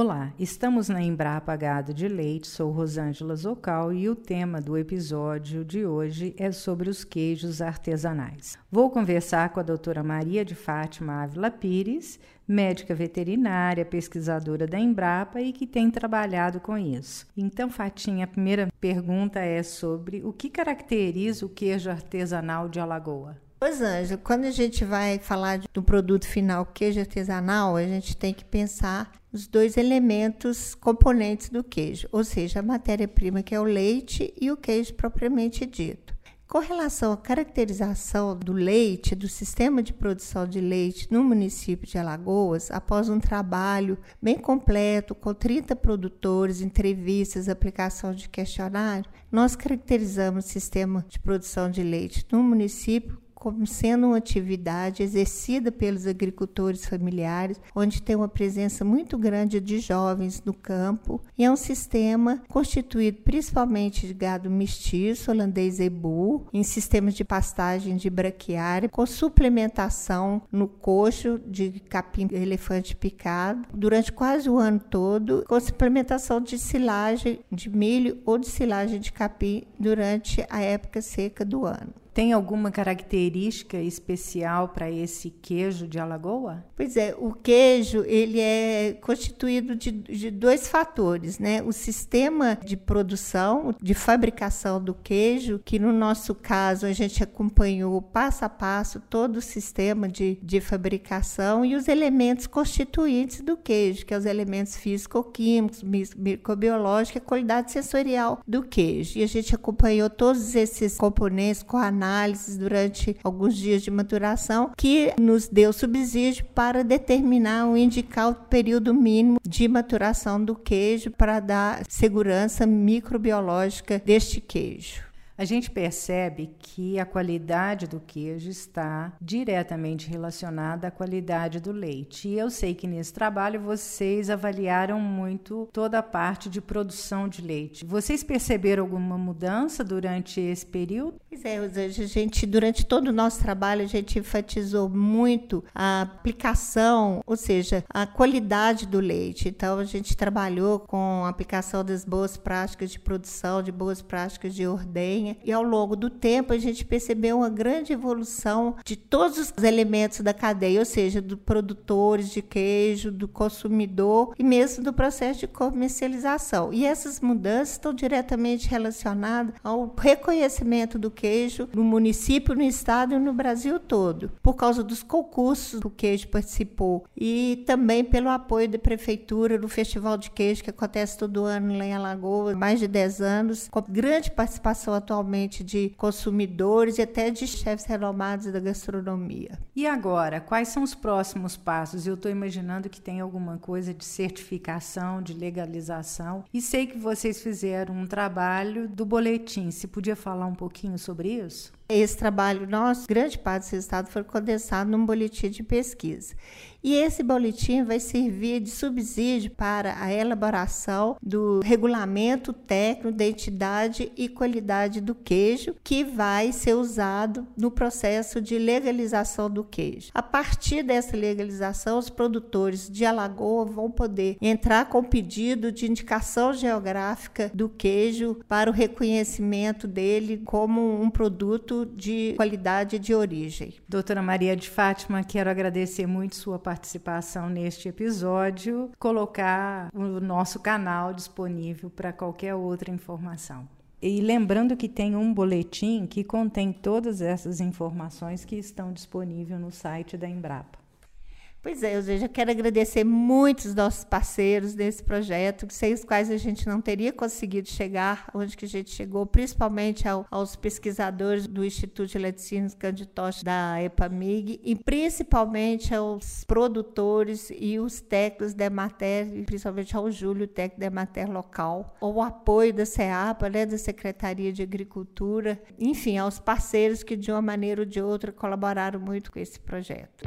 Olá, estamos na Embrapa Gado de Leite, sou Rosângela Zocal e o tema do episódio de hoje é sobre os queijos artesanais. Vou conversar com a doutora Maria de Fátima Ávila Pires, médica veterinária, pesquisadora da Embrapa e que tem trabalhado com isso. Então, Fatinha, a primeira pergunta é sobre o que caracteriza o queijo artesanal de Alagoa. Pois, Ângela, quando a gente vai falar do produto final queijo artesanal, a gente tem que pensar os dois elementos componentes do queijo, ou seja, a matéria-prima que é o leite e o queijo propriamente dito. Com relação à caracterização do leite, do sistema de produção de leite no município de Alagoas, após um trabalho bem completo, com 30 produtores, entrevistas, aplicação de questionário, nós caracterizamos o sistema de produção de leite no município como sendo uma atividade exercida pelos agricultores familiares, onde tem uma presença muito grande de jovens no campo, e é um sistema constituído principalmente de gado mestiço, holandês zebu, em sistemas de pastagem de braquiária, com suplementação no coxo de capim elefante picado, durante quase o ano todo, com suplementação de silagem de milho ou de silagem de capim durante a época seca do ano. Tem alguma característica especial para esse queijo de Alagoa? Pois é, o queijo ele é constituído de, de, dois fatores, né? O sistema de produção, de fabricação do queijo, que no nosso caso a gente acompanhou passo a passo todo o sistema de, de fabricação e os elementos constituintes do queijo, que é os elementos físico-químicos, microbiológicos a qualidade sensorial do queijo. E a gente acompanhou todos esses componentes com a análises durante alguns dias de maturação, que nos deu subsídio para determinar ou indicar o período mínimo de maturação do queijo para dar segurança microbiológica deste queijo. A gente percebe que a qualidade do queijo está diretamente relacionada à qualidade do leite. E eu sei que nesse trabalho vocês avaliaram muito toda a parte de produção de leite. Vocês perceberam alguma mudança durante esse período? Pois é, a gente, durante todo o nosso trabalho, a gente enfatizou muito a aplicação, ou seja, a qualidade do leite. Então, a gente trabalhou com a aplicação das boas práticas de produção, de boas práticas de ordenha e ao longo do tempo a gente percebeu uma grande evolução de todos os elementos da cadeia, ou seja, do produtores de queijo, do consumidor e mesmo do processo de comercialização. E essas mudanças estão diretamente relacionadas ao reconhecimento do queijo no município, no estado e no Brasil todo, por causa dos concursos que o queijo participou e também pelo apoio da prefeitura no Festival de Queijo que acontece todo ano lá em Alagoas, mais de 10 anos, com grande participação atual principalmente de consumidores e até de chefes renomados da gastronomia. E agora, quais são os próximos passos? Eu estou imaginando que tem alguma coisa de certificação, de legalização. E sei que vocês fizeram um trabalho do boletim. Se podia falar um pouquinho sobre isso? Esse trabalho nosso, grande parte dos resultados foi condensado num boletim de pesquisa. E esse boletim vai servir de subsídio para a elaboração do regulamento técnico da entidade e qualidade do queijo, que vai ser usado no processo de legalização do queijo. A partir dessa legalização, os produtores de Alagoa vão poder entrar com pedido de indicação geográfica do queijo para o reconhecimento dele como um produto de qualidade de origem. Doutora Maria de Fátima, quero agradecer muito sua participação neste episódio, colocar o nosso canal disponível para qualquer outra informação. E lembrando que tem um boletim que contém todas essas informações que estão disponíveis no site da Embrapa. Pois é, eu já quero agradecer muito os nossos parceiros nesse projeto, sem os quais a gente não teria conseguido chegar onde que a gente chegou, principalmente ao, aos pesquisadores do Instituto de Laticínios Canditoche da EPAMIG e principalmente aos produtores e os técnicos da Emater, principalmente ao Júlio, técnico da Emater local, o apoio da CEAPA, né, da Secretaria de Agricultura, enfim, aos parceiros que de uma maneira ou de outra colaboraram muito com esse projeto.